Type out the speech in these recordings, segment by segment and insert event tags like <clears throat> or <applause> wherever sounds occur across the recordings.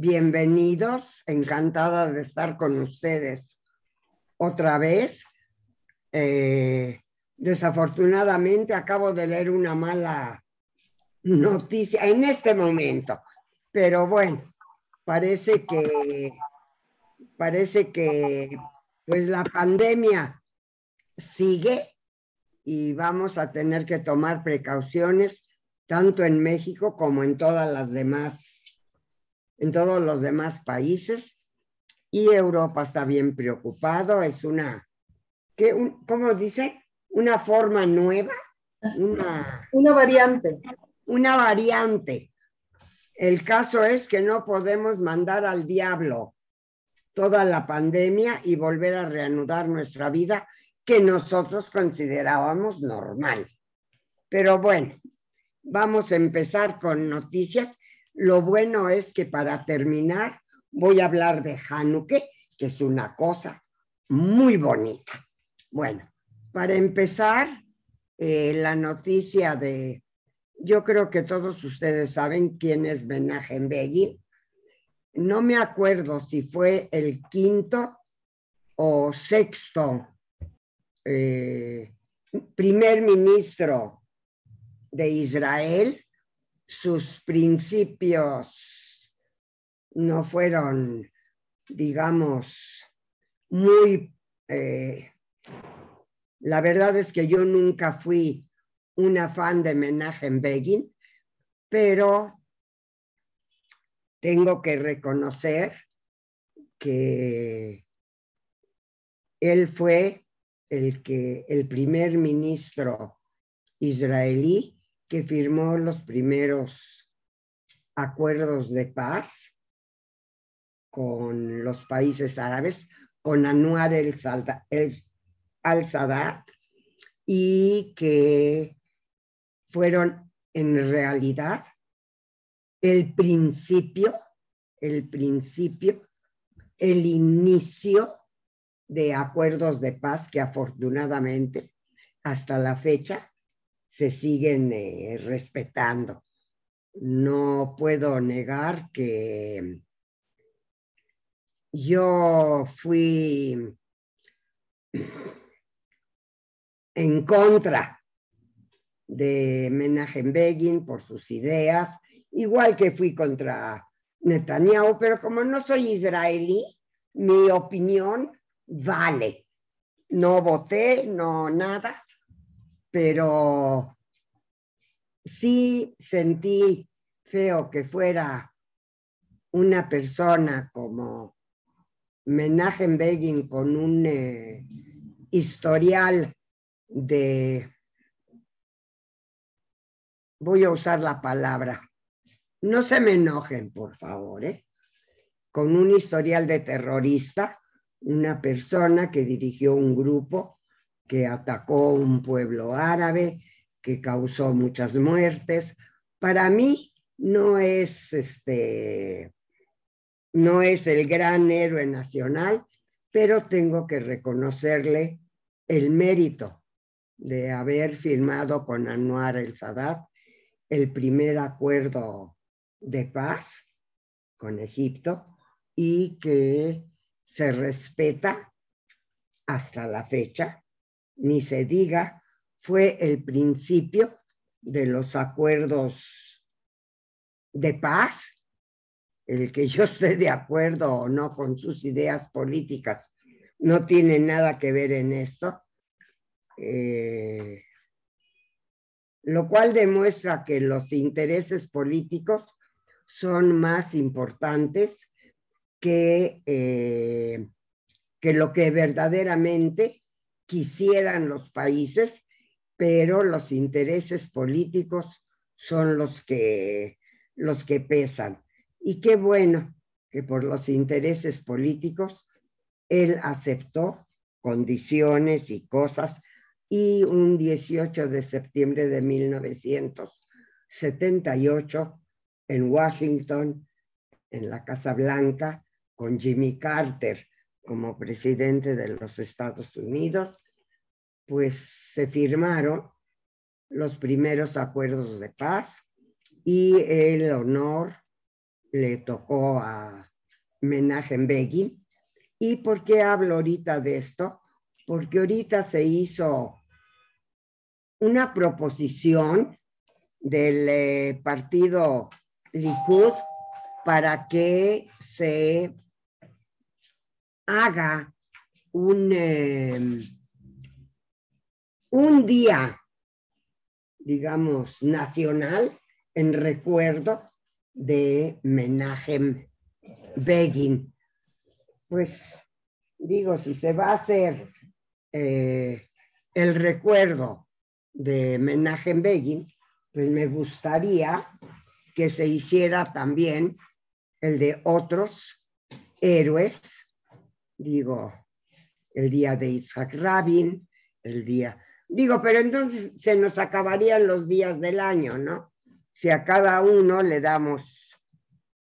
bienvenidos, encantada de estar con ustedes otra vez. Eh, desafortunadamente acabo de leer una mala noticia en este momento, pero bueno, parece que parece que pues la pandemia sigue y vamos a tener que tomar precauciones tanto en México como en todas las demás en todos los demás países y Europa está bien preocupado, es una, ¿qué, ¿cómo dice? Una forma nueva, una, una variante. Una variante. El caso es que no podemos mandar al diablo toda la pandemia y volver a reanudar nuestra vida que nosotros considerábamos normal. Pero bueno, vamos a empezar con noticias lo bueno es que para terminar voy a hablar de Hanukkah, que es una cosa muy bonita. Bueno, para empezar, eh, la noticia de, yo creo que todos ustedes saben quién es Menachem Begin. No me acuerdo si fue el quinto o sexto eh, primer ministro de Israel sus principios no fueron, digamos, muy... Eh, la verdad es que yo nunca fui una fan de Menachem Begin, pero tengo que reconocer que él fue el que el primer ministro israelí que firmó los primeros acuerdos de paz con los países árabes, con Anwar el, al-Sadat, y que fueron en realidad el principio, el principio, el inicio de acuerdos de paz que afortunadamente hasta la fecha se siguen eh, respetando. No puedo negar que yo fui en contra de Menachem Begin por sus ideas, igual que fui contra Netanyahu, pero como no soy israelí, mi opinión vale. No voté, no nada, pero sí sentí feo que fuera una persona como Menachem Begin con un eh, historial de, voy a usar la palabra, no se me enojen, por favor, ¿eh? con un historial de terrorista, una persona que dirigió un grupo que atacó un pueblo árabe, que causó muchas muertes. Para mí no es este no es el gran héroe nacional, pero tengo que reconocerle el mérito de haber firmado con Anwar el Sadat el primer acuerdo de paz con Egipto y que se respeta hasta la fecha ni se diga, fue el principio de los acuerdos de paz, el que yo esté de acuerdo o no con sus ideas políticas. No tiene nada que ver en esto, eh, lo cual demuestra que los intereses políticos son más importantes que, eh, que lo que verdaderamente quisieran los países, pero los intereses políticos son los que, los que pesan. Y qué bueno que por los intereses políticos él aceptó condiciones y cosas y un 18 de septiembre de 1978 en Washington, en la Casa Blanca, con Jimmy Carter, como presidente de los Estados Unidos, pues se firmaron los primeros acuerdos de paz y el honor le tocó a Menachem Begin. ¿Y por qué hablo ahorita de esto? Porque ahorita se hizo una proposición del eh, partido Likud para que se haga un, em, un día, digamos, nacional en recuerdo de Menachem Begin. Pues digo, si se va a hacer eh, el recuerdo de Menachem Begin, pues me gustaría que se hiciera también el de otros héroes, digo, el día de Isaac Rabin, el día, digo, pero entonces se nos acabarían los días del año, ¿no? Si a cada uno le damos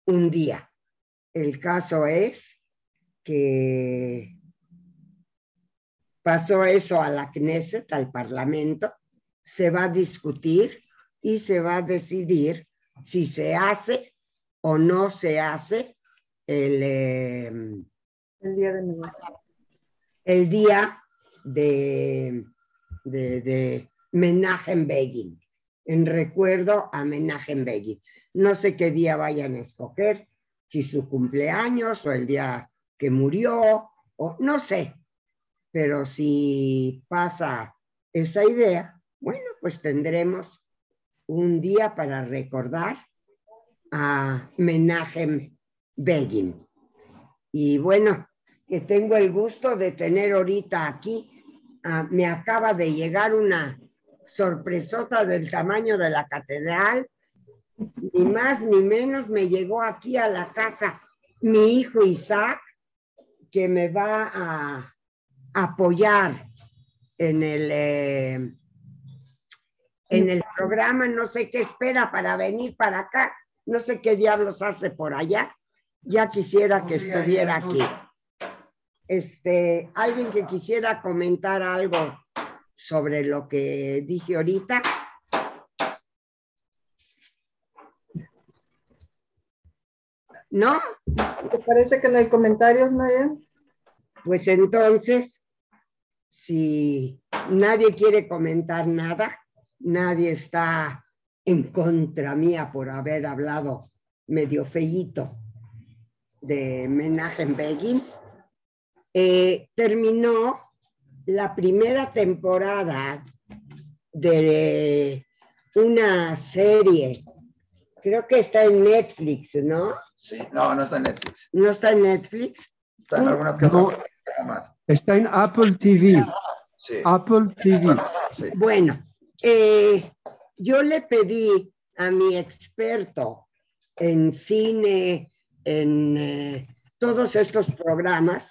un día. El caso es que pasó eso a la Knesset, al Parlamento, se va a discutir y se va a decidir si se hace o no se hace el, em, el día de el día de, de, Begin, en recuerdo a Menachem Begin. No sé qué día vayan a escoger, si su cumpleaños o el día que murió, o no sé, pero si pasa esa idea, bueno, pues tendremos un día para recordar a Menachem Begin. Y bueno, que tengo el gusto de tener ahorita aquí, ah, me acaba de llegar una sorpresota del tamaño de la catedral, ni más ni menos me llegó aquí a la casa mi hijo Isaac, que me va a apoyar en el, eh, en el programa, no sé qué espera para venir para acá, no sé qué diablos hace por allá. Ya quisiera que estuviera aquí. Este, alguien que quisiera comentar algo sobre lo que dije ahorita. ¿No? ¿Te parece que no hay comentarios, Nadia? Pues entonces, si nadie quiere comentar nada, nadie está en contra mía por haber hablado medio feíto de Menachem Begin, eh, terminó la primera temporada de una serie, creo que está en Netflix, ¿no? Sí, no, no está en Netflix. ¿No está en Netflix? Está en alguna que No. Está en Apple TV. Sí. Apple TV. Sí. Bueno, eh, yo le pedí a mi experto en cine, en eh, todos estos programas,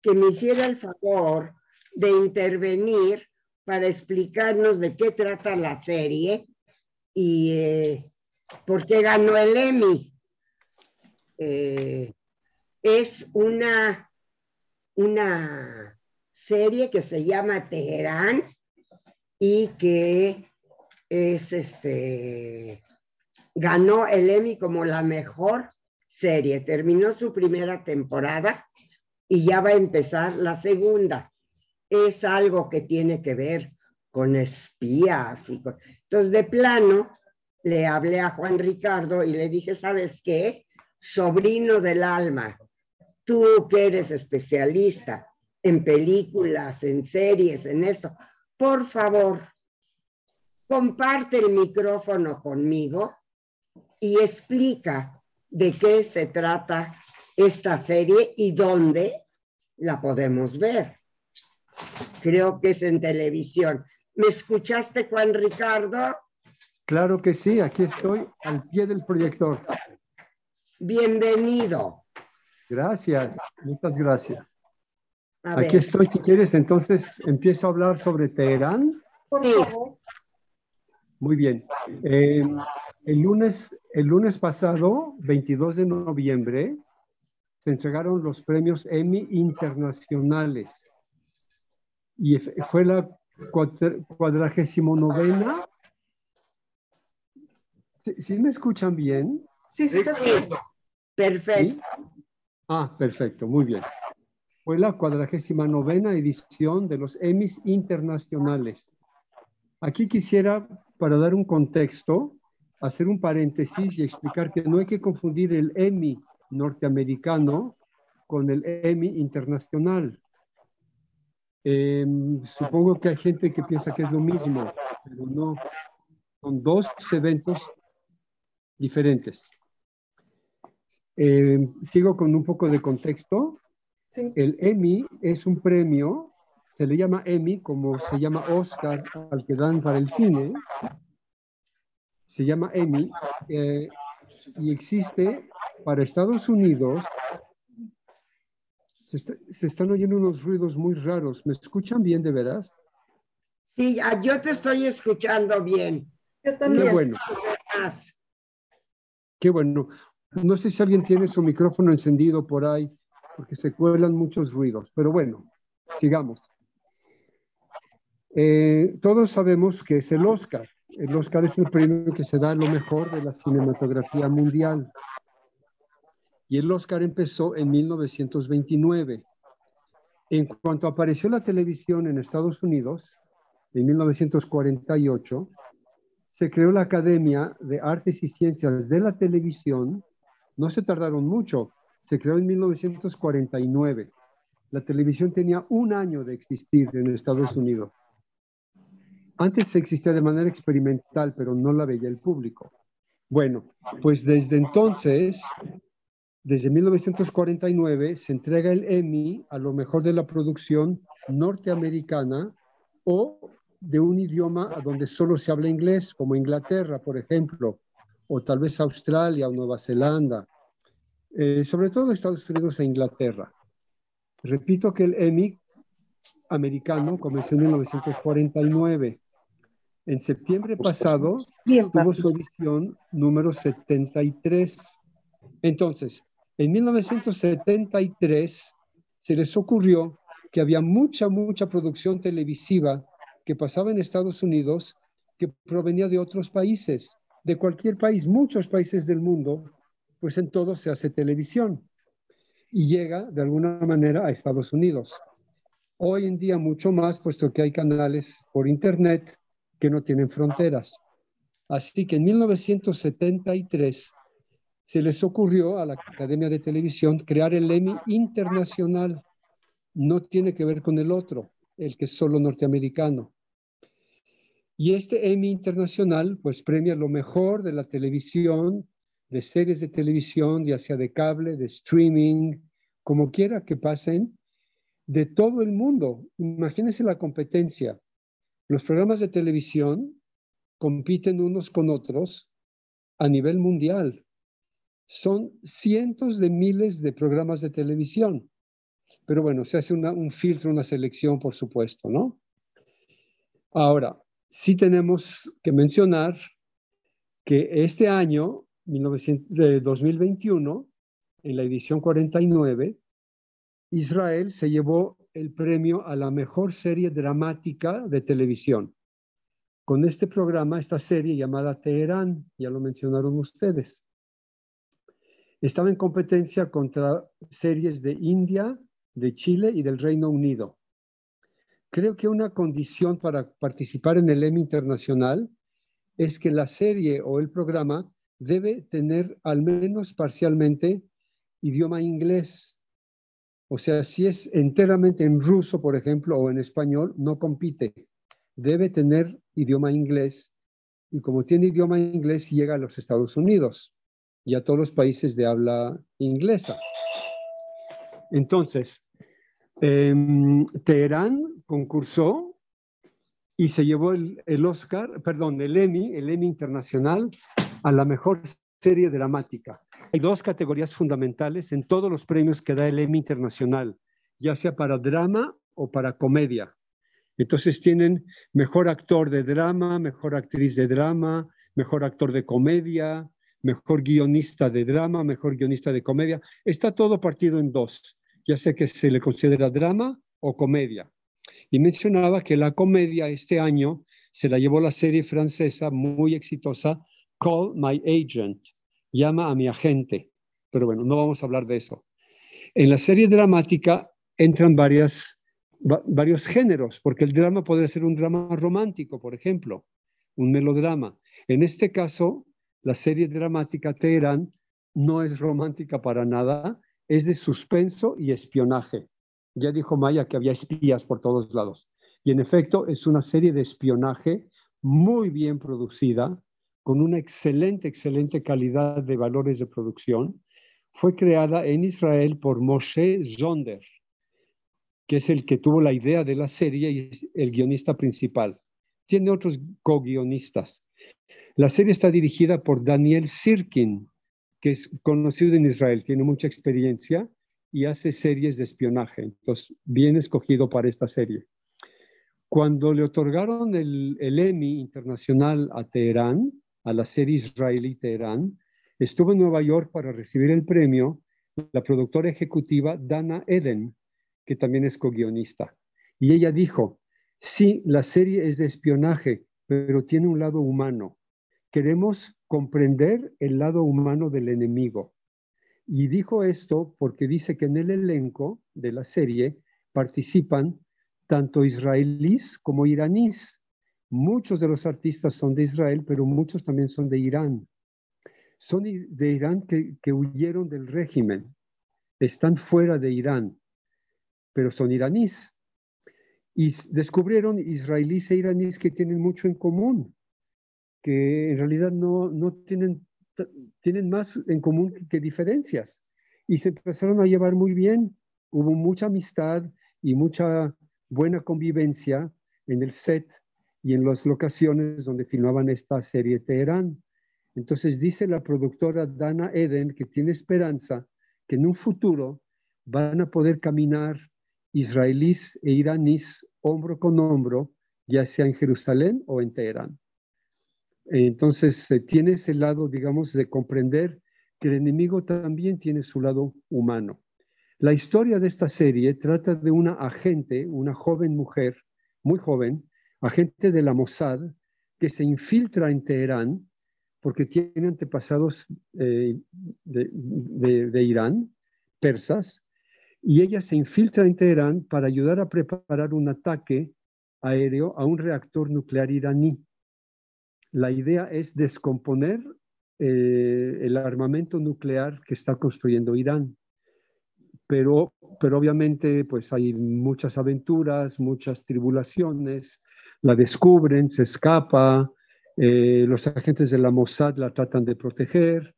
que me hiciera el favor de intervenir para explicarnos de qué trata la serie y eh, por qué ganó el Emmy. Eh, es una, una serie que se llama Teherán y que es este ganó el Emmy como la mejor serie. Terminó su primera temporada y ya va a empezar la segunda. Es algo que tiene que ver con espías y con... Entonces, de plano, le hablé a Juan Ricardo y le dije, ¿sabes qué? Sobrino del alma, tú que eres especialista en películas, en series, en esto, por favor, comparte el micrófono conmigo y explica de qué se trata esta serie y dónde la podemos ver. Creo que es en televisión. ¿Me escuchaste, Juan Ricardo? Claro que sí, aquí estoy al pie del proyector. Bienvenido. Gracias, muchas gracias. A Aquí ver, estoy, si quieres, entonces empiezo a hablar sobre Teherán. Por Sí. favor. Muy bien. Eh, el, lunes, el lunes pasado, 22 de noviembre, se entregaron los premios Emmy internacionales. Y fue la cuadragésimo novena. ¿Sí, sí me escuchan bien? Sí, sí, te escucho. Perfecto. Ah, perfecto, muy bien. Fue la cuadragésima novena edición de los Emmys internacionales. Aquí quisiera, para dar un contexto, hacer un paréntesis y explicar que no hay que confundir el Emmy norteamericano con el Emmy internacional. Em, supongo que hay gente que piensa que es lo mismo, pero no. Son dos eventos diferentes. Em, sigo con un poco de contexto. El Emmy es un premio, se le llama Emmy como se llama Oscar al que dan para el cine. Se llama Emmy eh, y existe para Estados Unidos. Se, están oyendo unos ruidos muy raros. ¿Me escuchan bien de veras? Sí, ah, yo te estoy escuchando bien. Yo también. Qué bueno. Qué bueno. No sé si alguien tiene su micrófono encendido por ahí, porque se cuelan muchos ruidos. Pero bueno, sigamos. Eh, todos sabemos que es el Oscar. El Oscar es el premio que se da a lo mejor de la cinematografía mundial. Y el Oscar empezó en 1929. En cuanto apareció la televisión en Estados Unidos, en 1948, se creó la Academia de Artes y Ciencias de la Televisión. No se tardaron mucho, se creó en 1949. La televisión tenía un año de existir en Estados Unidos. Antes existía de manera experimental, pero no la veía el público. Bueno, pues desde entonces, desde 1949, se entrega el Emmy a lo mejor de la producción norteamericana o de un idioma donde solo se habla inglés, como Inglaterra, por ejemplo, o tal vez Australia o Nueva Zelanda, eh, sobre todo Estados Unidos e Inglaterra. Repito que el Emmy americano comenzó en 1949 en septiembre pasado tuvo su edición número 73. Entonces, en 1973 se les ocurrió que había mucha, mucha producción televisiva que pasaba en Estados Unidos que provenía de otros países, de cualquier país, muchos países del mundo, pues en todos se hace televisión y llega de alguna manera a Estados Unidos. Hoy en día mucho más, puesto que hay canales por Internet que no tienen fronteras. Así que en 1973 se les ocurrió a la Academia de Televisión crear el Emmy Internacional. No tiene que ver con el otro, el que es solo norteamericano. Y este Emmy Internacional pues premia lo mejor de la televisión, de series de televisión, ya sea de cable, de streaming, como quiera que pasen, de todo el mundo. Imagínense la competencia. Los programas de televisión compiten unos con otros a nivel mundial. Son cientos de miles de programas de televisión. Pero bueno, se hace un filtro, una selección, por supuesto, ¿no? Ahora, sí tenemos que mencionar que este año, 2021, en la edición 49, Israel se llevó el premio a la mejor serie dramática de televisión. Con este programa, esta serie llamada Teherán, ya lo mencionaron ustedes, estaba en competencia contra series de India, de Chile y del Reino Unido. Creo que una condición para participar en el Emmy Internacional es que la serie o el programa debe tener al menos parcialmente idioma inglés o sea, si es enteramente en ruso, por ejemplo, o en español, no compite. Debe tener idioma inglés y como tiene idioma inglés llega a los Estados Unidos y a todos los países de habla inglesa. Entonces, em, Teherán concursó y se llevó el, el, Oscar, perdón, el Emmy, el Emmy Internacional, a la mejor serie dramática. Hay dos categorías fundamentales en todos los premios que da el Emmy Internacional, ya sea para drama o para comedia. Entonces tienen mejor actor de drama, mejor actriz de drama, mejor actor de comedia, mejor guionista de drama, mejor guionista de comedia. Está todo partido en dos, ya sea que se le considera drama o comedia. Y mencionaba que la comedia este año se la llevó la serie francesa muy exitosa Call My Agent, llama a mi agente. Pero bueno, no vamos a hablar de eso. En la serie dramática entran varios géneros, porque el drama puede ser un drama romántico, por ejemplo, un melodrama. En este caso, la serie dramática Teherán no es romántica para nada, es de suspenso y espionaje. Ya dijo Maya que había espías por todos lados. Y en efecto, es una serie de espionaje muy bien producida, con una excelente, excelente calidad de valores de producción. Fue creada en Israel por Moshe Zonder, que es el que tuvo la idea de la serie y es el guionista principal. Tiene otros co-guionistas. La serie está dirigida por Daniel Sirkin, que es conocido en Israel, tiene mucha experiencia y hace series de espionaje. Entonces, bien escogido para esta serie. Cuando le otorgaron el, Emmy internacional a Teherán, a la serie israelí Teherán, estuvo en Nueva York para recibir el premio la productora ejecutiva Dana Eden, que también es co-guionista. Y ella dijo, sí, la serie es de espionaje, pero tiene un lado humano. Queremos comprender el lado humano del enemigo. Y dijo esto porque dice que en el elenco de la serie participan tanto israelíes como iraníes. Muchos de los artistas son de Israel, pero muchos también son de Irán. Son de Irán que, huyeron del régimen, están fuera de Irán, pero son iraníes. Y descubrieron israelíes e iraníes que tienen mucho en común, que en realidad no, no tienen, tienen más en común que diferencias. Y se empezaron a llevar muy bien. Hubo mucha amistad y mucha buena convivencia en el set y en las locaciones donde filmaban esta serie Teherán. Entonces dice la productora Dana Eden que tiene esperanza que en un futuro van a poder caminar israelíes e iraníes hombro con hombro, ya sea en Jerusalén o en Teherán. Entonces tiene ese lado, digamos, de comprender que el enemigo también tiene su lado humano. La historia de esta serie trata de una agente, una joven mujer, muy joven, agente de la Mossad, que se infiltra en Teherán porque tiene antepasados eh, de, Irán, persas, y ella se infiltra en Teherán para ayudar a preparar un ataque aéreo a un reactor nuclear iraní. La idea es descomponer eh, el armamento nuclear que está construyendo Irán pero, pero obviamente pues hay muchas aventuras, muchas tribulaciones, la descubren, se escapa, eh, los agentes de la Mossad la tratan de proteger.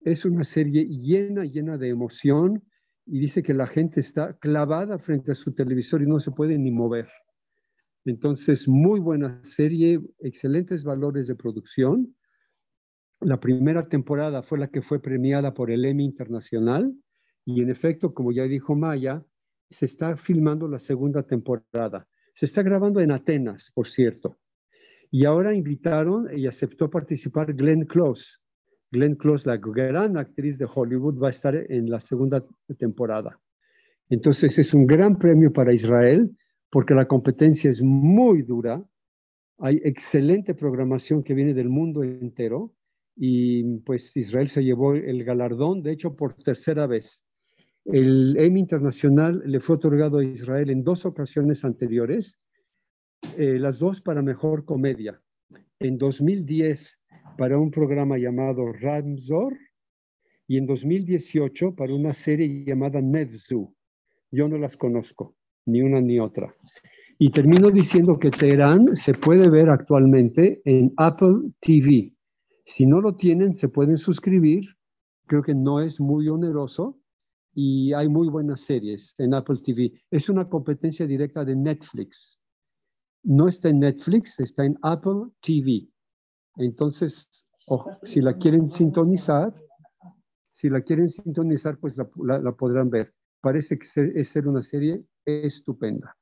Es una serie llena, llena de emoción y dice que la gente está clavada frente a su televisor y no se puede ni mover. Entonces, muy buena serie, excelentes valores de producción. La primera temporada fue la que fue premiada por el Emmy Internacional y en efecto, como ya dijo Maya, se está filmando la segunda temporada. Se está grabando en Atenas, por cierto. Y ahora invitaron y aceptó participar Glenn Close. Glenn Close, la gran actriz de Hollywood, va a estar en la segunda temporada. Entonces es un gran premio para Israel porque la competencia es muy dura. Hay excelente programación que viene del mundo entero y pues Israel se llevó el galardón, de hecho, por tercera vez. El Emmy Internacional le fue otorgado a Israel en dos ocasiones anteriores, eh, las dos para mejor comedia. En 2010 para un programa llamado Ramzor y en 2018 para una serie llamada Nevzu. Yo no las conozco, ni una ni otra. Y termino diciendo que Teherán se puede ver actualmente en Apple TV. Si no lo tienen, se pueden suscribir. Creo que no es muy oneroso y hay muy buenas series en Apple TV. Es una competencia directa de Netflix. No está en Netflix, está en Apple TV. Entonces, si la quieren sintonizar, si la quieren sintonizar, pues la, podrán ver. Parece que es ser una serie estupenda.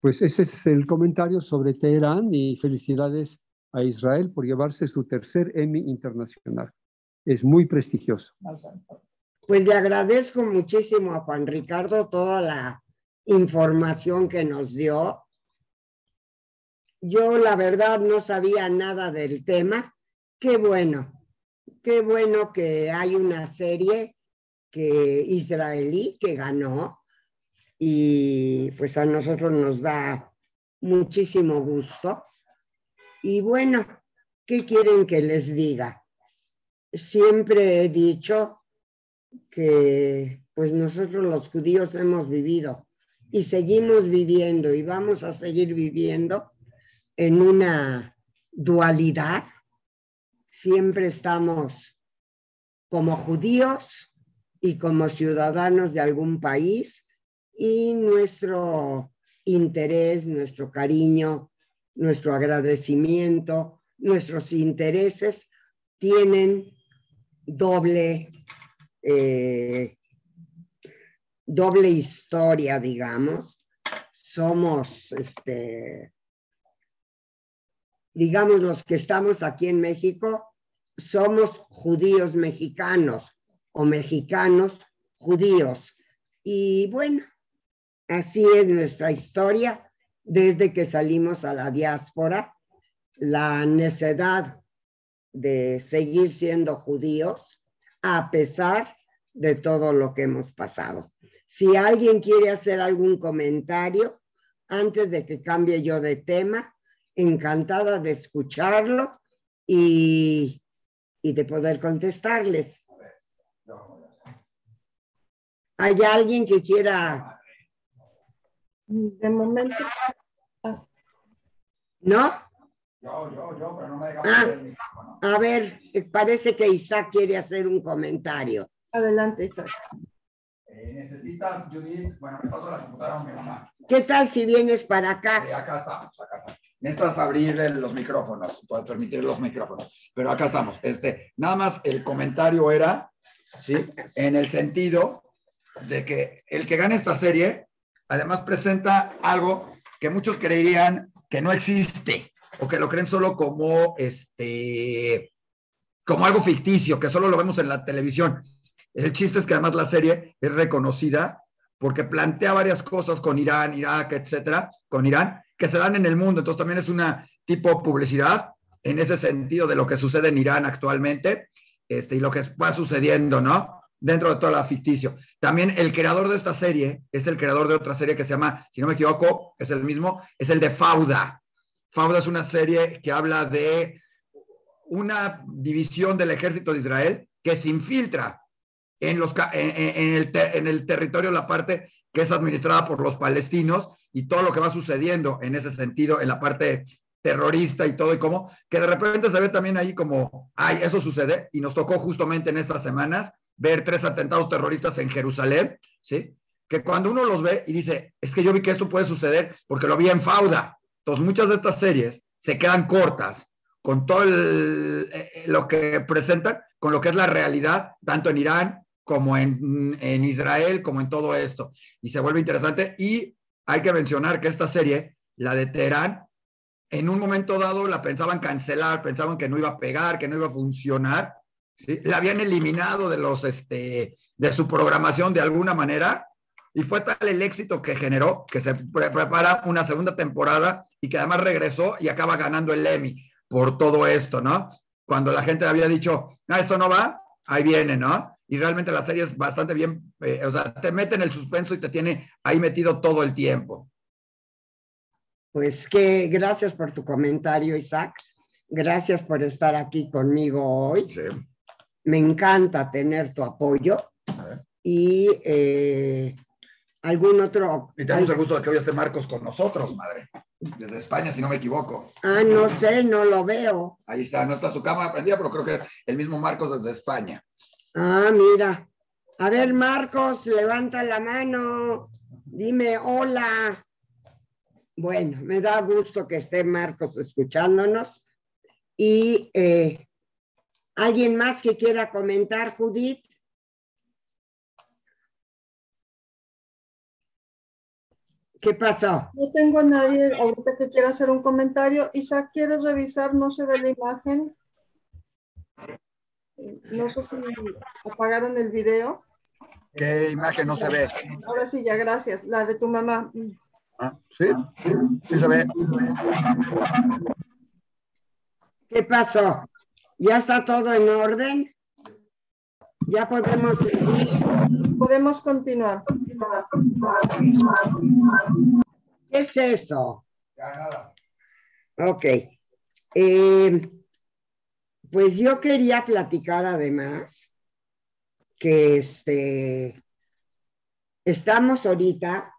Pues ese es el comentario sobre Teherán y felicidades a Israel por llevarse su tercer Emmy internacional. Es muy prestigioso. Pues le agradezco muchísimo a Juan Ricardo toda la información que nos dio. Yo la verdad no sabía nada del tema. Qué bueno, qué bueno que hay una serie que israelí que ganó y pues a nosotros nos da muchísimo gusto. Y bueno, ¿qué quieren que les diga? Siempre he dicho que pues nosotros los judíos hemos vivido y seguimos viviendo y vamos a seguir viviendo en una dualidad. Siempre estamos como judíos y como ciudadanos de algún país y nuestro interés, nuestro cariño, nuestro agradecimiento, nuestros intereses tienen doble, eh, doble historia, digamos. Somos, este, digamos, los que estamos aquí en México, somos judíos mexicanos o mexicanos judíos. Y bueno, así es nuestra historia desde que salimos a la diáspora, la necedad de seguir siendo judíos a pesar de todo lo que hemos pasado. Si alguien quiere hacer algún comentario antes de que cambie yo de tema, encantada de escucharlo y, y de poder contestarles. ¿Hay alguien que quiera? De momento, ¿No? Yo, yo, yo, pero no me deja Ah. el micrófono. A ver, eh, parece que Isaac quiere hacer un comentario. adelante, Isaac. Eh, necesitas, Judith, bueno, me paso la computadora a mi mamá. ¿Qué tal si vienes para Eh, acá? acá estamos, acá estamos. Necesitas abrir el- los micrófonos, para permitir los micrófonos. Pero acá estamos. Este, nada más el comentario era, ¿sí? En el sentido de que el que gane esta serie, además presenta algo que muchos creerían que no existe o que lo creen solo como este como algo ficticio, que solo lo vemos en la televisión. El chiste es que además la serie es reconocida porque plantea varias cosas con Irán, Irak, etcétera, con Irán, que se dan en el mundo. Entonces también es una tipo publicidad en ese sentido de lo que sucede en Irán actualmente este, y lo que va sucediendo, ¿no? Dentro de todo la ficticio. También el creador de esta serie es el creador de otra serie que se llama, si no me equivoco, es el mismo, es el de Fauda. Fauda es una serie que habla de una división del ejército de Israel que se infiltra en, el, en el territorio, la parte que es administrada por los palestinos y todo lo que va sucediendo en ese sentido, en la parte terrorista y todo, y cómo, que de repente se ve también ahí como, ay, eso sucede, y nos tocó justamente en estas semanas ver tres atentados terroristas en Jerusalén, ¿sí? Que cuando uno los ve y dice, es que yo vi que esto puede suceder porque lo vi en Fauda. Entonces, muchas de estas series se quedan cortas con todo el- eh, lo que presentan, con lo que es la realidad, tanto en Irán como en, en Israel, como en todo esto. Y se vuelve interesante. Y hay que mencionar que esta serie, la de Teherán, en un momento dado la pensaban cancelar, pensaban que no iba a pegar, que no iba a funcionar. ¿sí? La habían eliminado de, los, este, de su programación de alguna manera. Y fue tal el éxito que generó que se pre- prepara una segunda temporada y que además regresó y acaba ganando el Emmy por todo esto, ¿no? Cuando la gente había dicho, ah, esto no va, ahí viene, ¿no? Y realmente la serie es bastante bien, eh, o sea, te mete en el suspenso y te tiene ahí metido todo el tiempo. Pues que gracias por tu comentario, Isaac. Gracias por estar aquí conmigo hoy. Sí. Me encanta tener tu apoyo A ver. y eh, algún otro. Y tenemos el gusto de que hoy esté Marcos con nosotros, madre. Desde España, si no me equivoco. Ah, no sé, no lo veo. Ahí está, no está su cámara prendida, pero creo que es el mismo Marcos desde España. Ah, mira. A ver, Marcos, levanta la mano. Dime hola. Bueno, me da gusto que esté Marcos escuchándonos. Y eh, alguien más que quiera comentar, Judith. ¿Qué pasó? No tengo a nadie ahorita que quiera hacer un comentario. Isaac, ¿quieres revisar? No se ve la imagen. Eh, No sé si apagaron el video. ¿Qué imagen no se ve? Ahora sí, ya, gracias. La de tu mamá. Ah, ¿Sí? Sí se ve. ¿Qué pasó? ¿Ya está todo en orden? Ya podemos seguir. Podemos continuar. ¿Qué es eso? Ya nada. Ok. Eh, pues yo quería platicar además que este, estamos ahorita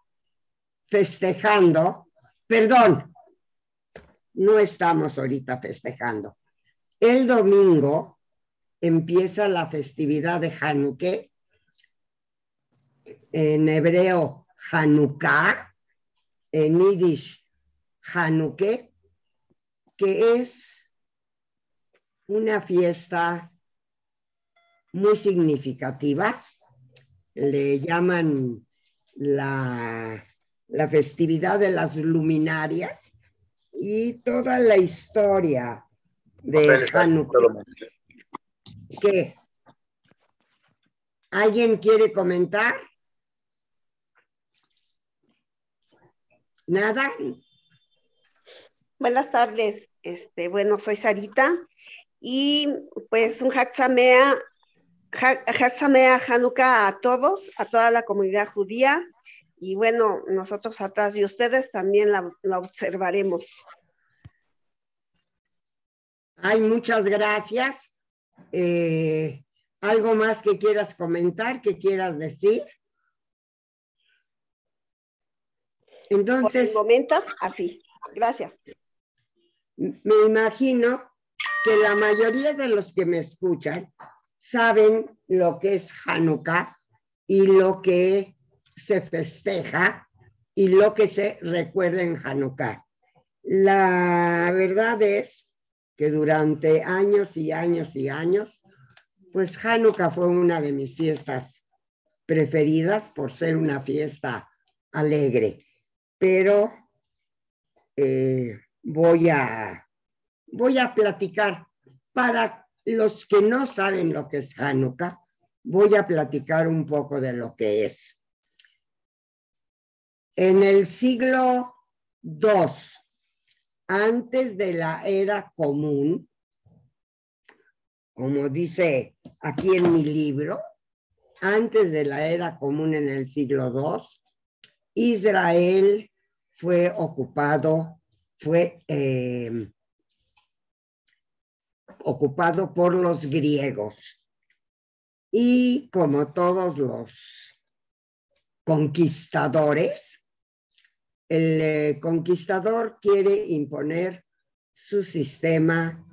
festejando, perdón, no estamos ahorita festejando. El domingo empieza la festividad de Hanukkah, en hebreo Hanukkah, en yiddish Hanukkah, que es una fiesta muy significativa. Le llaman la, la festividad de las luminarias y toda la historia de Hanukkah. ¿Qué? ¿Alguien quiere comentar? ¿Nada? Buenas tardes. Este, bueno, soy Sarita y pues un Hatzamea, Hatzamea Hanukkah a todos, a toda la comunidad judía. Y bueno, nosotros atrás y ustedes también la, la observaremos. Ay, muchas gracias. Eh, ¿Algo más que quieras comentar, que quieras decir? Por Entonces, el momento, así. Gracias. me imagino que la mayoría de los que me escuchan saben lo que es Hanukkah y lo que se festeja y lo que se recuerda en Hanukkah. La verdad es que durante años y años y años, pues Hanukkah fue una de mis fiestas preferidas por ser una fiesta alegre, pero eh, voy a voy a platicar para los que no saben lo que es Hanukkah, voy a platicar un poco de lo que es. En el siglo II, antes de la era común, como dice aquí en mi libro, antes de la era común en el siglo II, Israel fue ocupado, fue eh, ocupado por los griegos. Y como todos los conquistadores, el eh, conquistador quiere imponer su sistema,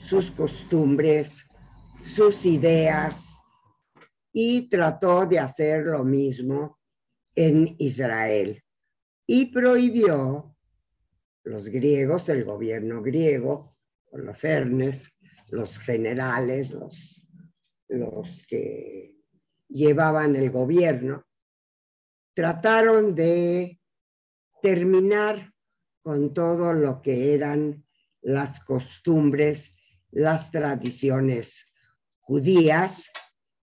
sus costumbres, sus ideas y trató de hacer lo mismo en Israel y prohibió los griegos, el gobierno griego, los Fernes, los generales, los, los que llevaban el gobierno, trataron de terminar con todo lo que eran las costumbres, las tradiciones judías,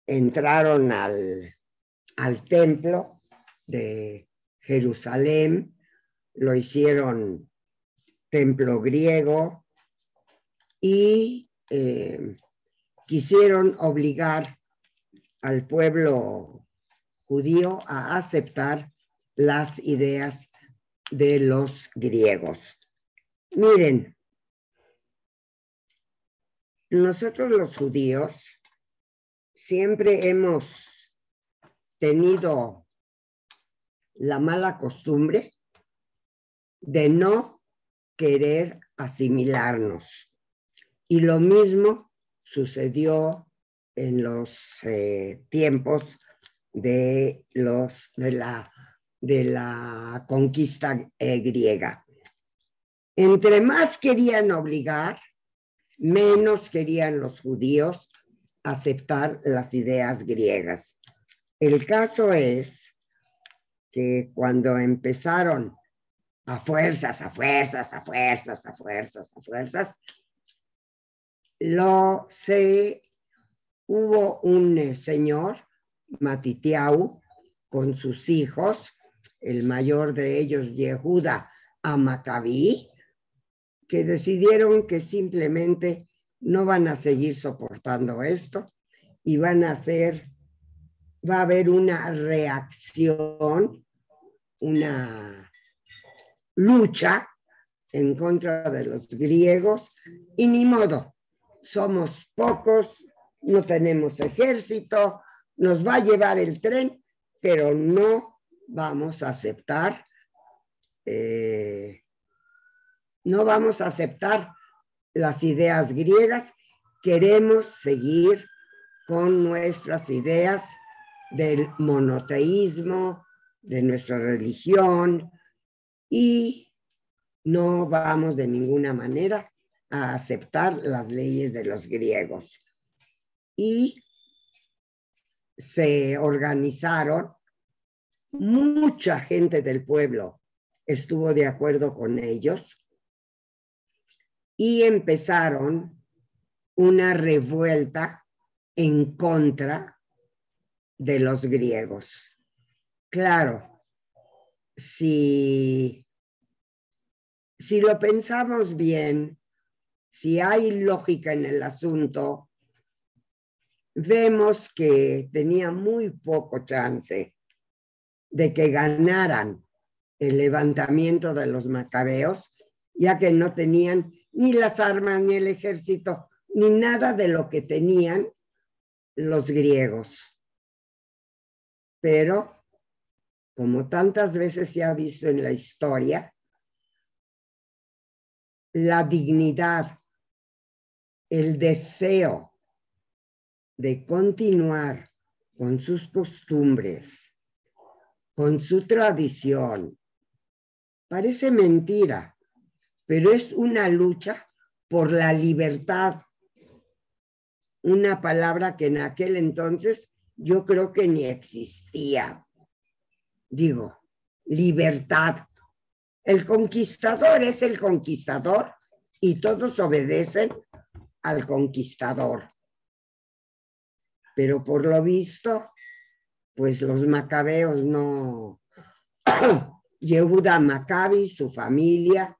entraron al, al templo de Jerusalén, lo hicieron templo griego y eh, quisieron obligar al pueblo judío a aceptar las ideas de los griegos. Miren, nosotros los judíos siempre hemos tenido la mala costumbre de no querer asimilarnos. Y lo mismo sucedió en los eh, tiempos de, los, de, la, de la conquista eh, griega. Entre más querían obligar, menos querían los judíos aceptar las ideas griegas. El caso es que cuando empezaron a fuerzas, a fuerzas, a fuerzas, a fuerzas, a fuerzas, lo se hubo un señor, Matitiau, con sus hijos, el mayor de ellos, Yehuda Amacabí, que decidieron que simplemente no van a seguir soportando esto y van a ser, va a haber una reacción, una lucha en contra de los griegos y ni modo, somos pocos, no tenemos ejército, nos va a llevar el tren, pero no vamos a aceptar, eh, no vamos a aceptar las ideas griegas, queremos seguir con nuestras ideas del monoteísmo, de nuestra religión y no vamos de ninguna manera a aceptar las leyes de los griegos. Y se organizaron, mucha gente del pueblo estuvo de acuerdo con ellos y empezaron una revuelta en contra de los griegos. Claro, si, si lo pensamos bien, si hay lógica en el asunto, vemos que tenía muy poco chance de que ganaran el levantamiento de los macabeos, ya que no tenían ni las armas, ni el ejército, ni nada de lo que tenían los griegos. Pero, como tantas veces se ha visto en la historia, la dignidad, el deseo de continuar con sus costumbres, con su tradición, parece mentira, pero es una lucha por la libertad una palabra que en aquel entonces yo creo que ni existía. Digo, libertad. El conquistador es el conquistador y todos obedecen al conquistador. Pero por lo visto, pues los macabeos no, <clears throat> Yehuda Maccabi, su familia,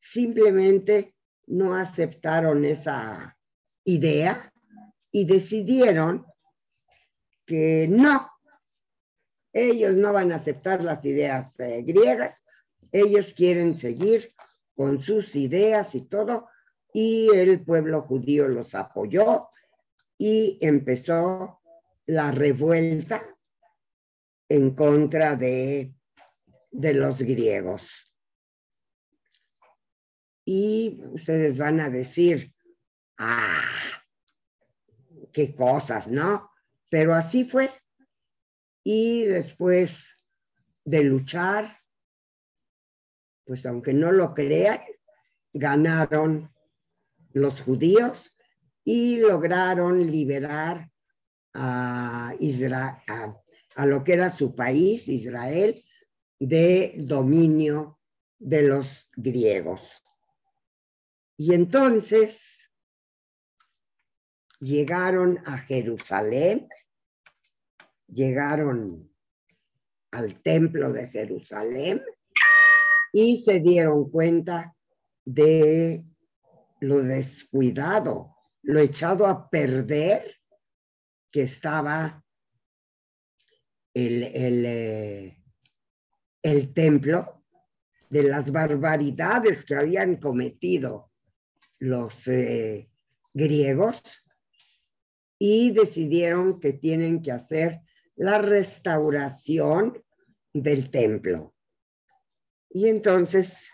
simplemente no aceptaron esa idea y decidieron que no, ellos no van a aceptar las ideas eh, griegas, ellos quieren seguir con sus ideas y todo, y el pueblo judío los apoyó y empezó la revuelta en contra de, de los griegos. Y ustedes van a decir, ah, qué cosas, ¿no? Pero así fue. Y después de luchar, pues aunque no lo crean, ganaron los judíos y lograron liberar a, Israel, a, lo que era su país, Israel, de dominio de los griegos. Y entonces llegaron a Jerusalén, llegaron al templo de Jerusalén y se dieron cuenta de lo descuidado, lo echado a perder que estaba el, el, eh, templo, de las barbaridades que habían cometido los eh, griegos y decidieron que tienen que hacer la restauración del templo. Y entonces,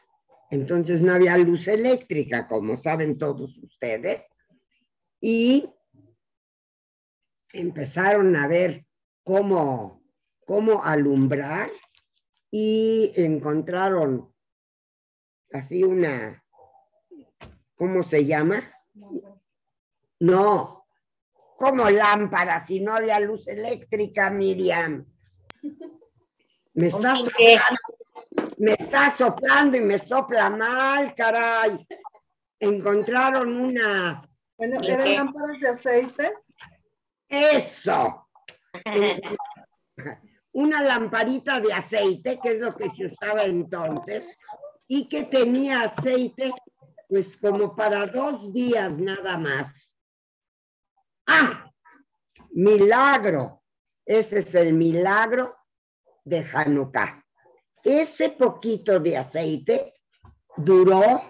entonces no había luz eléctrica, como saben todos ustedes, y empezaron a ver cómo, cómo alumbrar y encontraron así una, ¿cómo se llama? No, como lámpara, si no había luz eléctrica, Miriam. Me está, soplando, me está soplando y me sopla mal, caray. Encontraron una. Bueno, ¿eran lámparas de aceite? Eso. <laughs> una lamparita de aceite, que es lo que se usaba entonces, y que tenía aceite, pues como para dos días nada más. ¡Ah! milagro. Ese es el milagro de Hanukkah. Ese poquito de aceite duró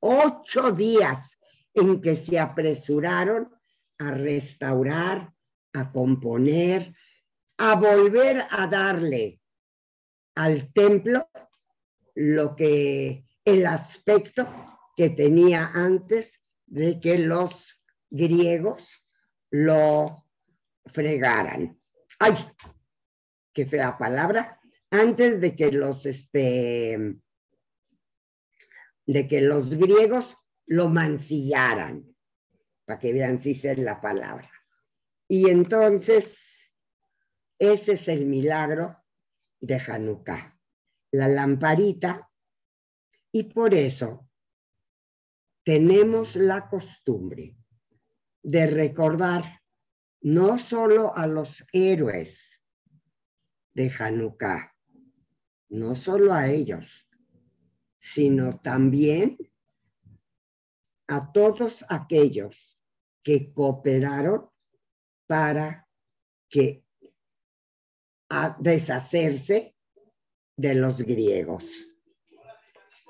ocho días en que se apresuraron a restaurar, a componer, a volver a darle al templo lo que el aspecto que tenía antes de que los griegos lo fregaran. Ay, qué fea palabra. Antes de que los, este, de que los griegos lo mancillaran, para que vean si es la palabra. Y entonces, ese es el milagro de Hanukkah, la lamparita, y por eso tenemos la costumbre de recordar no solo a los héroes de Hanukkah, no solo a ellos, sino también a todos aquellos que cooperaron para que a deshacerse de los griegos.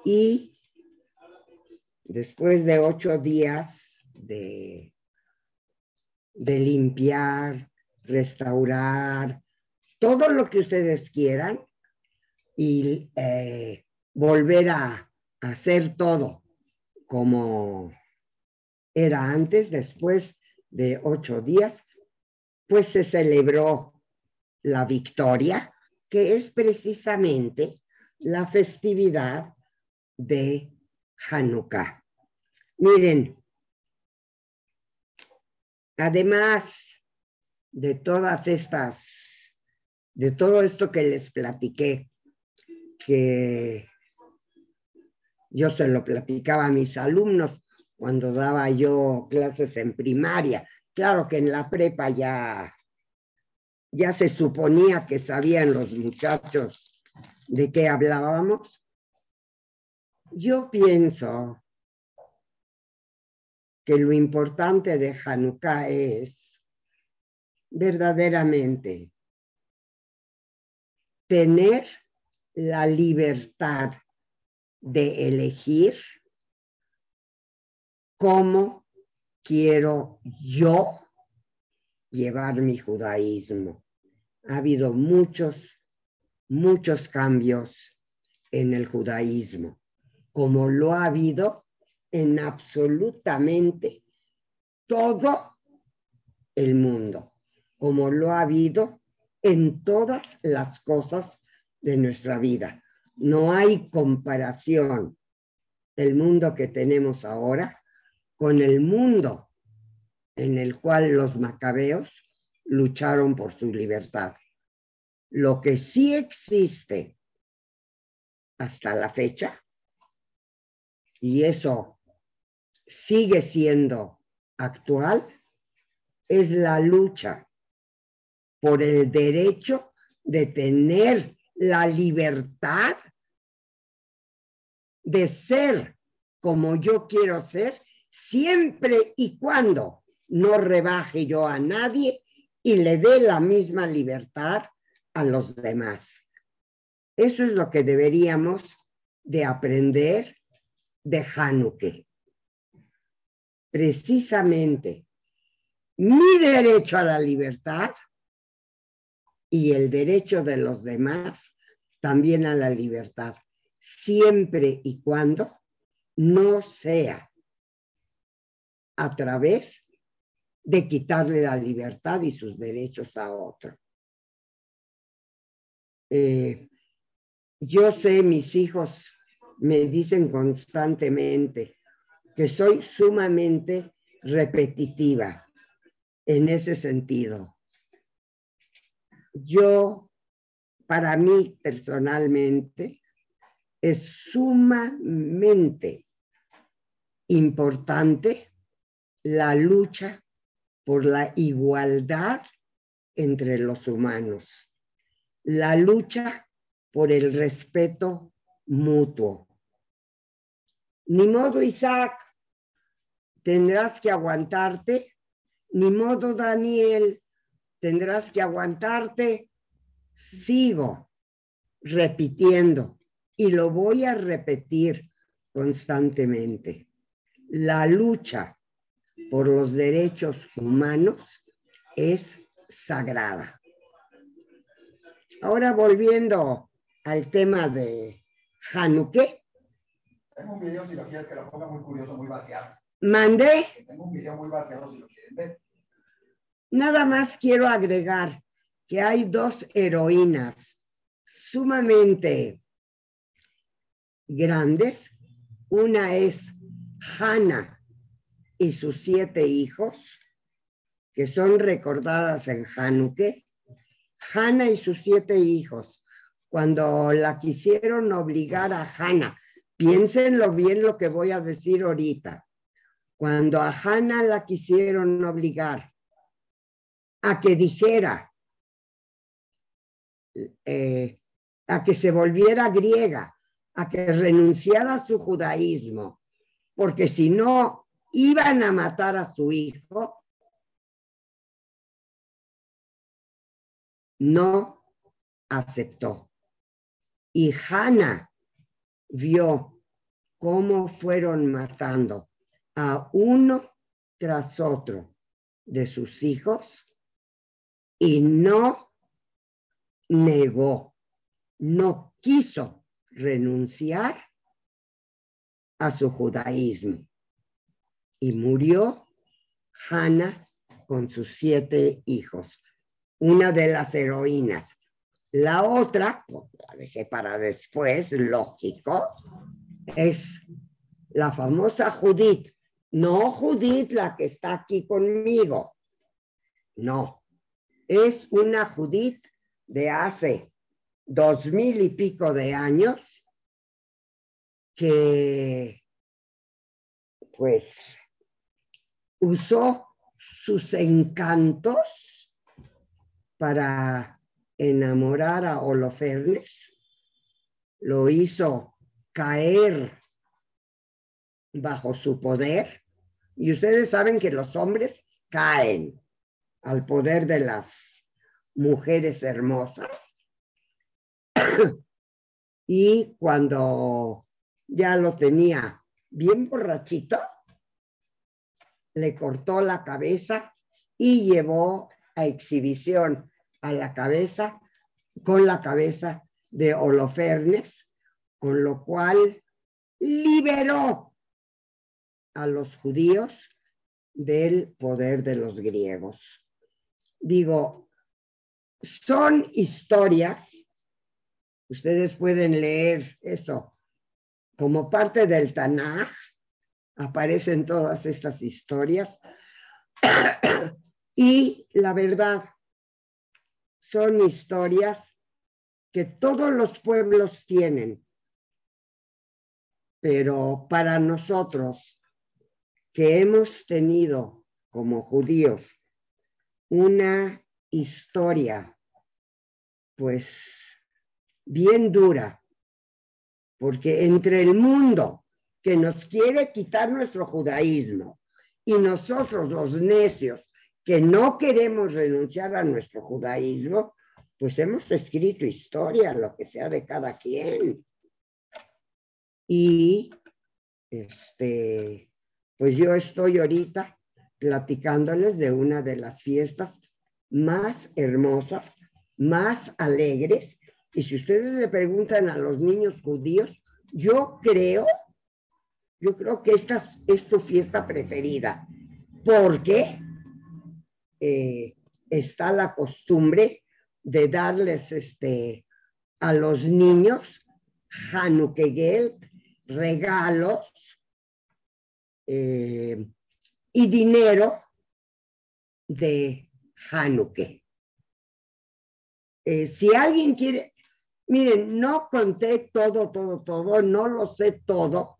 Y después de ocho días de, de limpiar, restaurar, todo lo que ustedes quieran y eh, volver a hacer todo como era antes, después de ocho días, pues se celebró la victoria, que es precisamente la festividad de Hanukkah. Miren, además de todas estas, de todo esto que les platiqué, que yo se lo platicaba a mis alumnos cuando daba yo clases en primaria. Claro que en la prepa ya ya se suponía que sabían los muchachos de qué hablábamos. Yo pienso que lo importante de Hanukkah es verdaderamente tener la libertad de elegir cómo quiero yo llevar mi judaísmo. Ha habido muchos, muchos cambios en el judaísmo, como lo ha habido en absolutamente todo el mundo, como lo ha habido en todas las cosas de nuestra vida. No hay comparación el mundo que tenemos ahora con el mundo en el cual los macabeos lucharon por su libertad. Lo que sí existe hasta la fecha, y eso sigue siendo actual, es la lucha por el derecho de tener la libertad de ser como yo quiero ser, siempre y cuando no rebaje yo a nadie y le dé la misma libertad a los demás. Eso es lo que deberíamos de aprender de Hanukkah. Precisamente mi derecho a la libertad y el derecho de los demás también a la libertad, siempre y cuando no sea a través de quitarle la libertad y sus derechos a otro. Eh, yo sé, mis hijos me dicen constantemente que soy sumamente repetitiva en ese sentido. Yo, para mí personalmente, es sumamente importante la lucha por la igualdad entre los humanos, la lucha por el respeto mutuo. Ni modo, Isaac, tendrás que aguantarte ni modo, Daniel, tendrás que aguantarte. Sigo repitiendo y lo voy a repetir constantemente. La lucha por los derechos humanos es sagrada. Ahora volviendo al tema de Hanukkah. Tengo un video, si lo quieres, que lo ponga muy curioso, muy vaciado. Mandé. Tengo un video muy vaciado, si lo quieren ver. Nada más quiero agregar que hay dos heroínas sumamente grandes. Una es Hannah y sus siete hijos, que son recordadas en Hanukkah. Hannah y sus siete hijos, cuando la quisieron obligar a Hannah, piénsenlo bien lo que voy a decir ahorita. Cuando a Hannah la quisieron obligar a que dijera, eh, a que se volviera griega, a que renunciara a su judaísmo, porque si no iban a matar a su hijo, no aceptó. Y Hannah vio cómo fueron matando a uno tras otro de sus hijos y no negó, no quiso renunciar a su judaísmo. Y murió Hannah con sus siete hijos, una de las heroínas. La otra, pues, la dejé para después, lógico, es la famosa Judith. No Judith la que está aquí conmigo. No, es una Judith de hace dos mil y pico de años que pues usó sus encantos para enamorar a Holofernes, lo hizo caer bajo su poder y ustedes saben que los hombres caen al poder de las mujeres hermosas. <coughs> y cuando ya lo tenía bien borrachito, le cortó la cabeza y llevó a exhibición a la cabeza con la cabeza de Holofernes, con lo cual liberó a los judíos del poder de los griegos. Digo, son historias, ustedes pueden leer eso como parte del Tanaj, aparecen todas estas historias, <coughs> y la verdad, son historias que todos los pueblos tienen, pero para nosotros que hemos tenido como judíos una historia, pues, bien dura, porque entre el mundo que nos quiere quitar nuestro judaísmo y nosotros los necios que no queremos renunciar a nuestro judaísmo, pues hemos escrito historia, lo que sea de cada quien. Y este, pues yo estoy ahorita platicándoles de una de las fiestas más hermosas, más alegres. Y si ustedes le preguntan a los niños judíos, yo creo, yo creo que esta es su fiesta preferida, porque eh, está la costumbre de darles este, a los niños Hanukkah regalos eh, y dinero de Hanukkah. Eh, si alguien quiere, miren, no conté todo, todo, todo, no lo sé todo,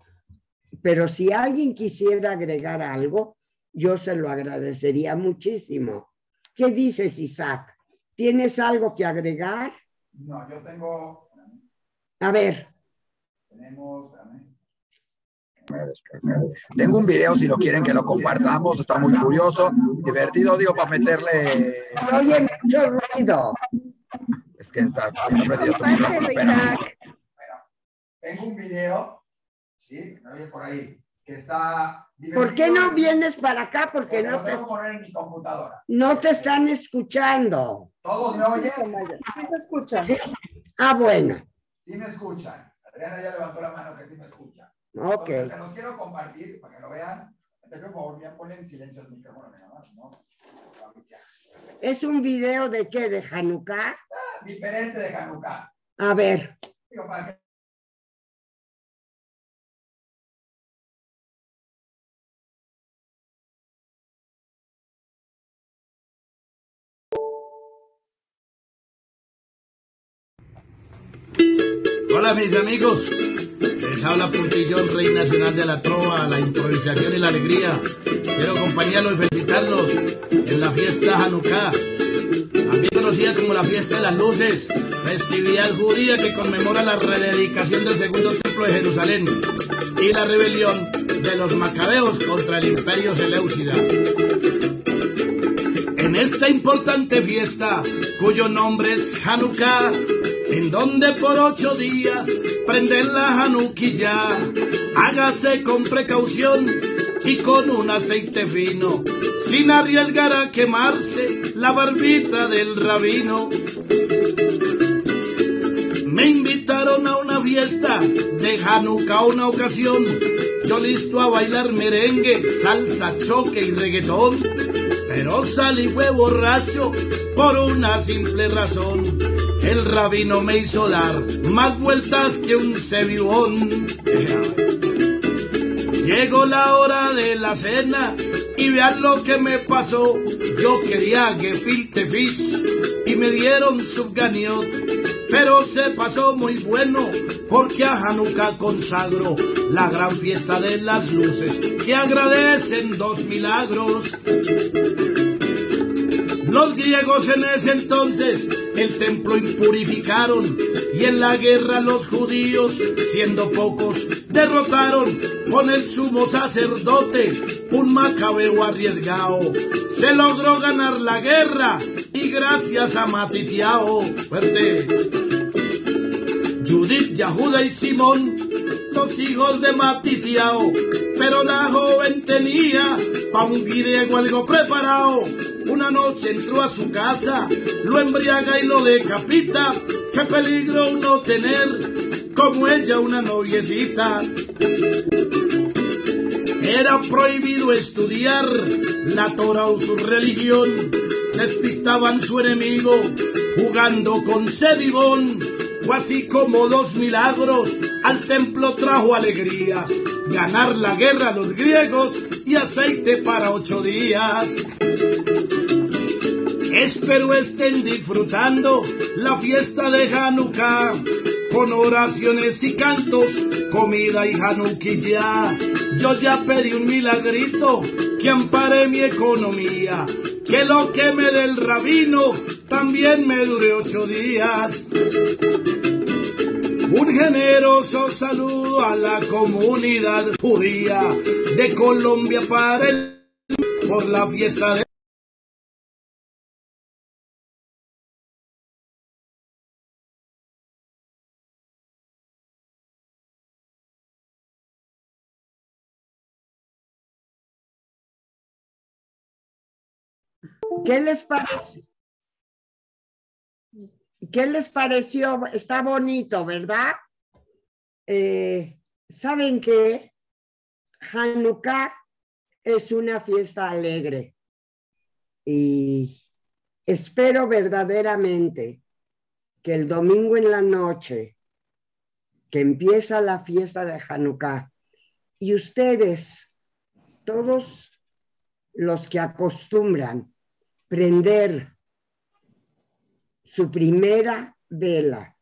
pero si alguien quisiera agregar algo, yo se lo agradecería muchísimo. ¿Qué dices, Isaac? ¿Tienes algo que agregar? No, yo tengo. A ver. Tenemos. Tengo un video si lo quieren que lo compartamos, está muy curioso, divertido, digo, para meterle... Oye, mucho ruido. Es que está. Tengo un video, ¿sí? ¿Me oye por ahí? Que está... ¿Por qué no vienes para acá? Porque Porque no lo te, tengo poner en mi computadora. no te están escuchando. ¿Todos me oyen? Sí se escucha. Ah, bueno, Sí me escuchan. Adriana ya levantó la mano que sí me escucha. Ok. Entonces, se los quiero compartir para que lo vean. Te pido, por favor, ya ponen en silencio el micrófono nada más, ¿no? ¿Es un video de qué? ¿De Hanukkah? Diferente de Hanukkah. A ver, Digo, para que Hola mis amigos, habla Puntillón, Rey Nacional de la Trova, la improvisación y la alegría. Quiero acompañarlos y felicitarlos en la fiesta Hanukkah, también conocida como la fiesta de las luces, festividad judía que conmemora la rededicación del segundo templo de Jerusalén y la rebelión de los macabeos contra el imperio seleucida. En esta importante fiesta, cuyo nombre es Hanukkah, en donde por ocho días prenden la Hanukkah, hágase con precaución y con un aceite fino, sin arriesgar a quemarse la barbita del rabino. Me invitaron a una fiesta de Hanukkah una ocasión. Yo listo a bailar merengue, salsa, choque y reggaetón. Pero salí fue borracho por una simple razón. El rabino me hizo dar más vueltas que un cebibón. Llegó la hora de la cena y vean lo que me pasó. Yo quería gefilte fish y me dieron subganiot. Pero se pasó muy bueno porque a Hanukkah consagro la gran fiesta de las luces que agradecen dos milagros. Los griegos en ese entonces el templo impurificaron y en la guerra los judíos, siendo pocos, derrotaron con el sumo sacerdote, un macabeo arriesgado. Se logró ganar la guerra y gracias a Matitiao, fuerte. Judith, Yahuda y Simón, los hijos de Matitiao, pero la joven tenía pa' un griego algo preparado. Una noche entró a su casa, lo embriaga y lo decapita. Qué peligro uno tener como ella una noviecita. Era prohibido estudiar la Torah o su religión. Despistaban su enemigo jugando con Sedibón. Fue así como dos milagros al templo trajo alegría. Ganar la guerra a los griegos y aceite para ocho días. Espero estén disfrutando la fiesta de Hanukkah con oraciones y cantos, comida y Hanukkah. Yo ya pedí un milagrito que ampare mi economía, que lo que me dé el rabino también me dure ocho días. Un generoso saludo a la comunidad judía de Colombia para el por la fiesta de ¿qué les parece? ¿Qué les pareció? Está bonito, ¿verdad? Eh, ¿Saben qué? Hanukkah es una fiesta alegre y espero verdaderamente que el domingo en la noche, que empieza la fiesta de Hanukkah, y ustedes, todos los que acostumbran prender su primera vela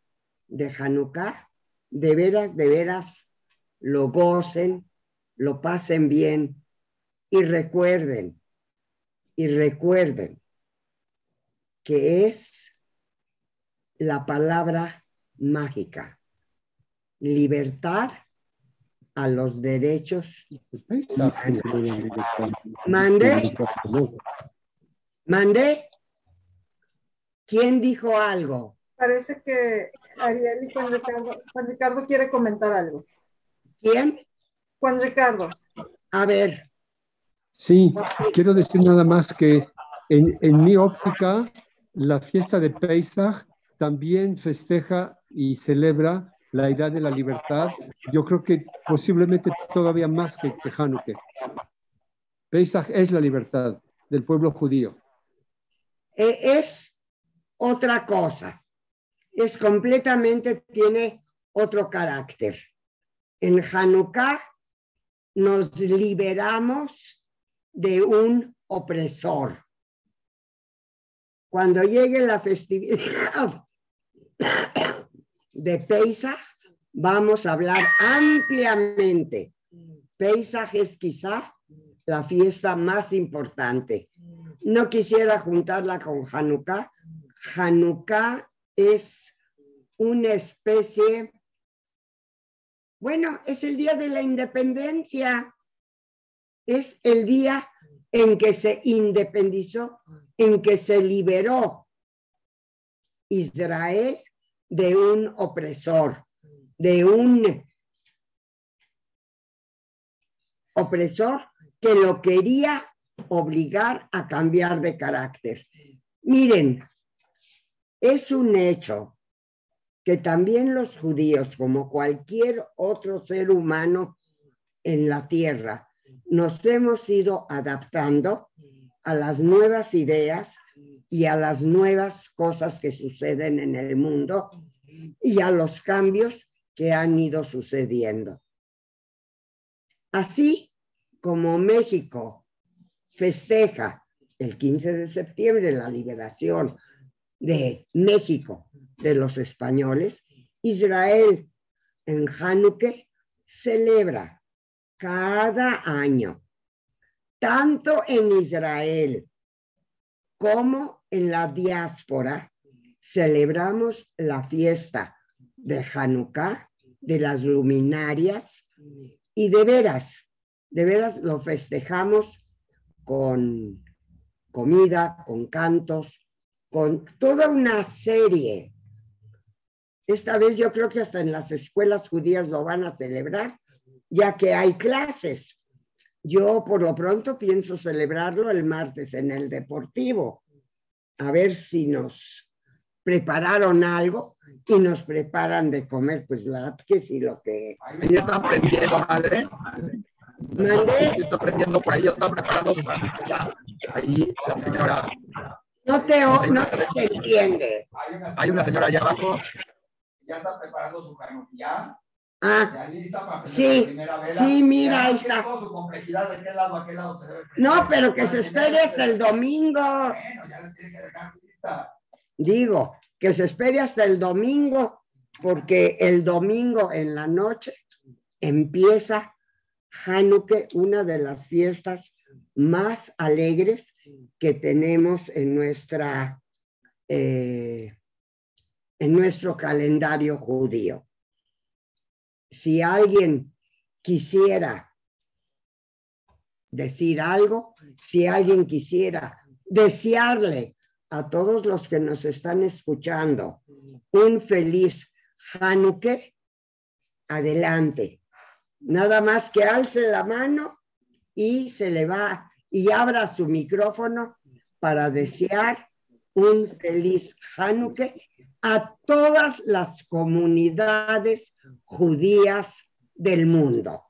de Hanukkah, de veras, de veras, lo gocen, lo pasen bien y recuerden, y recuerden que es la palabra mágica, libertad a los derechos. Se celebra en libertad. Mande, mande. ¿Quién dijo algo? Parece que Ariel y Juan Ricardo, Juan Ricardo quiere comentar algo. ¿Quién? Juan Ricardo, A ver, Sí, quiero decir nada más que en, en mi óptica, la fiesta de Pesach también festeja y celebra la idea de la libertad. Yo creo que posiblemente todavía más que, que Hanukkah. Pesach es la libertad del pueblo judío. eh, es otra cosa. Es completamente, tiene otro carácter. En Hanukkah nos liberamos de un opresor. Cuando llegue la festividad <coughs> de Pesach, vamos a hablar ampliamente. Pesach es quizá la fiesta más importante. No quisiera juntarla con Hanukkah. Hanukkah es una especie, bueno, es el día de la independencia. Es el día en que se independizó, en que se liberó Israel de un opresor, de un opresor que lo quería obligar a cambiar de carácter. Miren, es un hecho que también los judíos, como cualquier otro ser humano en la tierra, nos hemos ido adaptando a las nuevas ideas y a las nuevas cosas que suceden en el mundo y a los cambios que han ido sucediendo. Así como México festeja el 15 de septiembre la liberación de México de los españoles, Israel en Hanukkah celebra cada año, tanto en Israel como en la diáspora, celebramos la fiesta de Hanukkah, de las luminarias, y de veras, de veras lo festejamos con comida, con cantos, con toda una serie. Esta vez yo creo que hasta en las escuelas judías lo van a celebrar, ya que hay clases. Yo por lo pronto pienso celebrarlo el martes en el deportivo, a ver si nos prepararon algo y nos preparan de comer, pues latkes y lo que... Ahí está aprendiendo, madre. Mandé. Está aprendiendo por ahí, ya está preparando. Ahí la señora. No te, no te entiende. Hay una señora allá abajo. Ya está preparando su ya, Ah, ya lista para Sí, la primera vela. sí, mira, ahí está. toda su complejidad de qué lado a qué lado se debe prender. no, pero que se espere hasta el domingo. Bueno, ya le tiene que dejar lista. Digo, que se espere hasta el domingo, porque el domingo en la noche empieza Hanukkah, una de las fiestas más alegres que tenemos en nuestra eh, en nuestro calendario judío. Si alguien quisiera decir algo, si alguien quisiera desearle a todos los que nos están escuchando un feliz Hanukkah, adelante. Nada más que alce la mano y se le va y abra su micrófono para desear un feliz Hanukkah a todas las comunidades judías del mundo.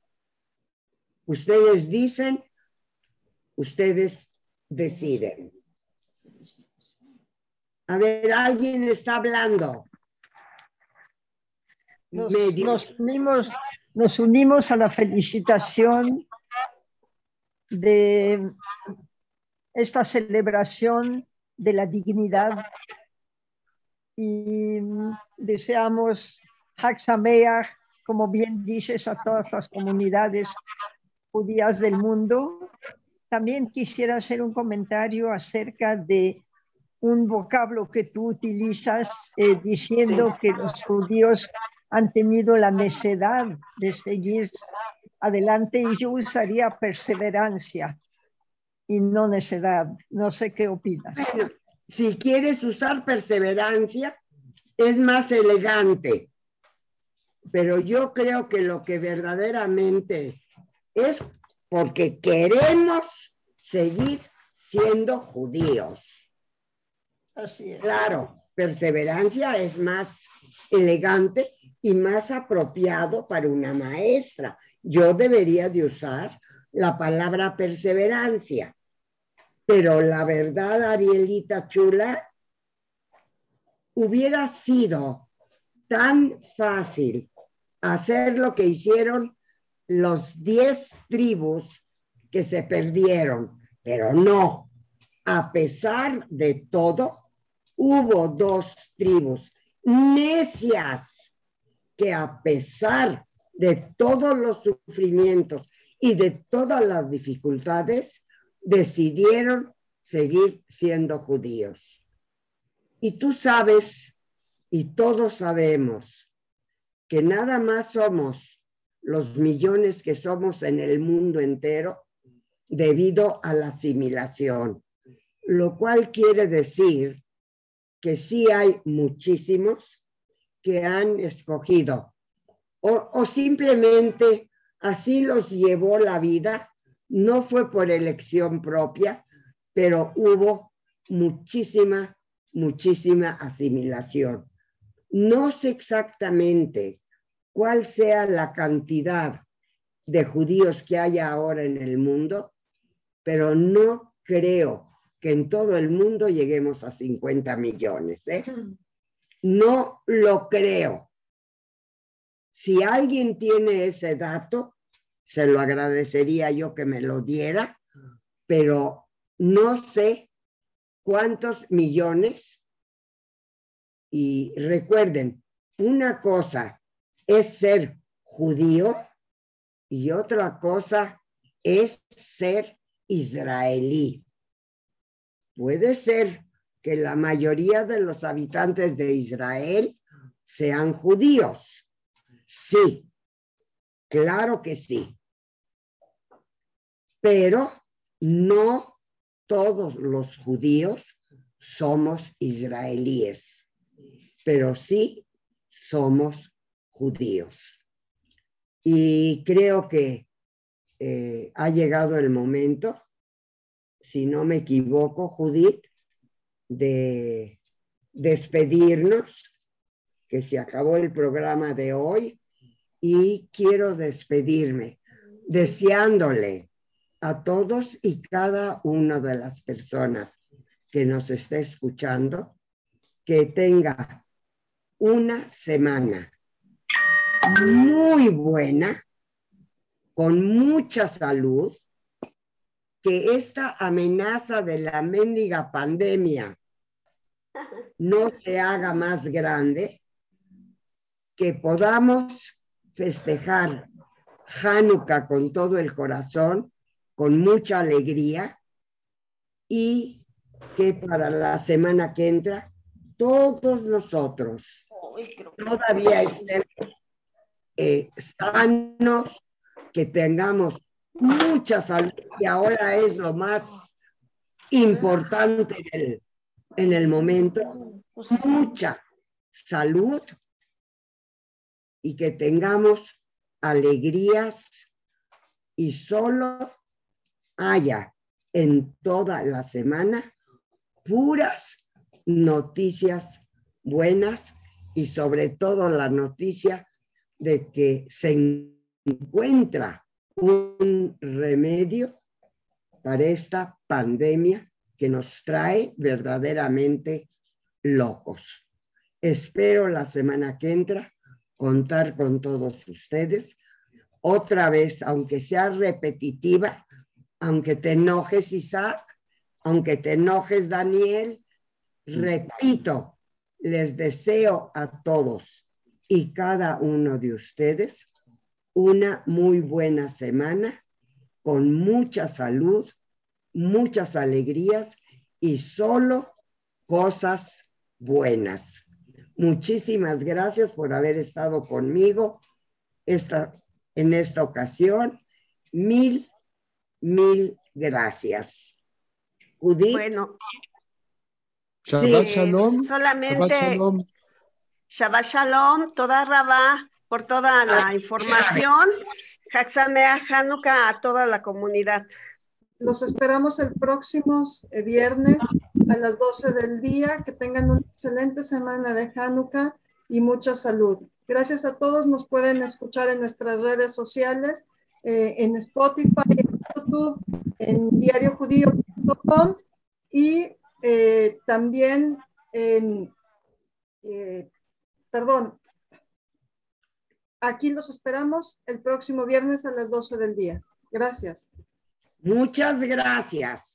Ustedes dicen, ustedes deciden. A ver, alguien está hablando. Nos, nos unimos, nos unimos a la felicitación de esta celebración de la dignidad y deseamos Hag Sameach, como bien dices, a todas las comunidades judías del mundo. También quisiera hacer un comentario acerca de un vocablo que tú utilizas eh, diciendo que los judíos han tenido la necedad de seguir adelante y yo usaría perseverancia y no necedad. No sé qué opinas. Bueno, si quieres usar perseverancia, es más elegante. Pero yo creo que lo que verdaderamente es porque queremos seguir siendo judíos. Así es. Claro, perseverancia es más elegante y más apropiado para una maestra. Yo debería de usar la palabra perseverancia. Pero la verdad, Arielita Chula, hubiera sido tan fácil hacer lo que hicieron los diez tribus que se perdieron, pero no. A pesar de todo, hubo dos tribus necias que a pesar de todos los sufrimientos y de todas las dificultades, decidieron seguir siendo judíos. Y tú sabes, y todos sabemos, que nada más somos los millones que somos en el mundo entero debido a la asimilación, lo cual quiere decir que sí hay muchísimos que han escogido o, o simplemente así los llevó la vida, no fue por elección propia, pero hubo muchísima, muchísima asimilación. No sé exactamente cuál sea la cantidad de judíos que haya ahora en el mundo, pero no creo que en todo el mundo lleguemos a 50 millones. ¿eh? No lo creo. Si alguien tiene ese dato, se lo agradecería yo que me lo diera, pero no sé cuántos millones. Y recuerden, una cosa es ser judío y otra cosa es ser israelí. Puede ser que la mayoría de los habitantes de Israel sean judíos. Sí, claro que sí. Pero no todos los judíos somos israelíes, pero sí somos judíos. Y creo que eh, ha llegado el momento, si no me equivoco, Judith, de despedirnos, que se acabó el programa de hoy y quiero despedirme deseándole a todos y cada una de las personas que nos esté escuchando que tenga una semana muy buena, con mucha salud, que esta amenaza de la mendiga pandemia no se haga más grande, que podamos festejar Hanukkah con todo el corazón, con mucha alegría y que para la semana que entra todos nosotros todavía estemos eh, sanos, que tengamos mucha salud, que ahora es lo más importante en el, en el momento, mucha salud y que tengamos alegrías y solo haya en toda la semana puras noticias buenas y sobre todo la noticia de que se encuentra un remedio para esta pandemia que nos trae verdaderamente locos. Espero la semana que entra contar con todos ustedes. Otra vez, aunque sea repetitiva, aunque te enojes Isaac, aunque te enojes Daniel, repito, les deseo a todos y cada uno de ustedes una muy buena semana con mucha salud, muchas alegrías y solo cosas buenas. Muchísimas gracias por haber estado conmigo esta en esta ocasión. Mil, mil gracias. Judith. Bueno, Shabbat sí, Shalom. solamente Shabbat Shalom. Shabbat Shalom, toda Rabá, por toda la información. Haxamea Hanukkah a toda la comunidad. Los esperamos el próximo eh, viernes a las 12 del día. Que tengan una excelente semana de Hanukkah y mucha salud. Gracias a todos. Nos pueden escuchar en nuestras redes sociales, eh, en Spotify, en YouTube, en diariojudío.com y eh, también en, eh, perdón, aquí los esperamos el próximo viernes a las 12 del día. Gracias. Muchas gracias.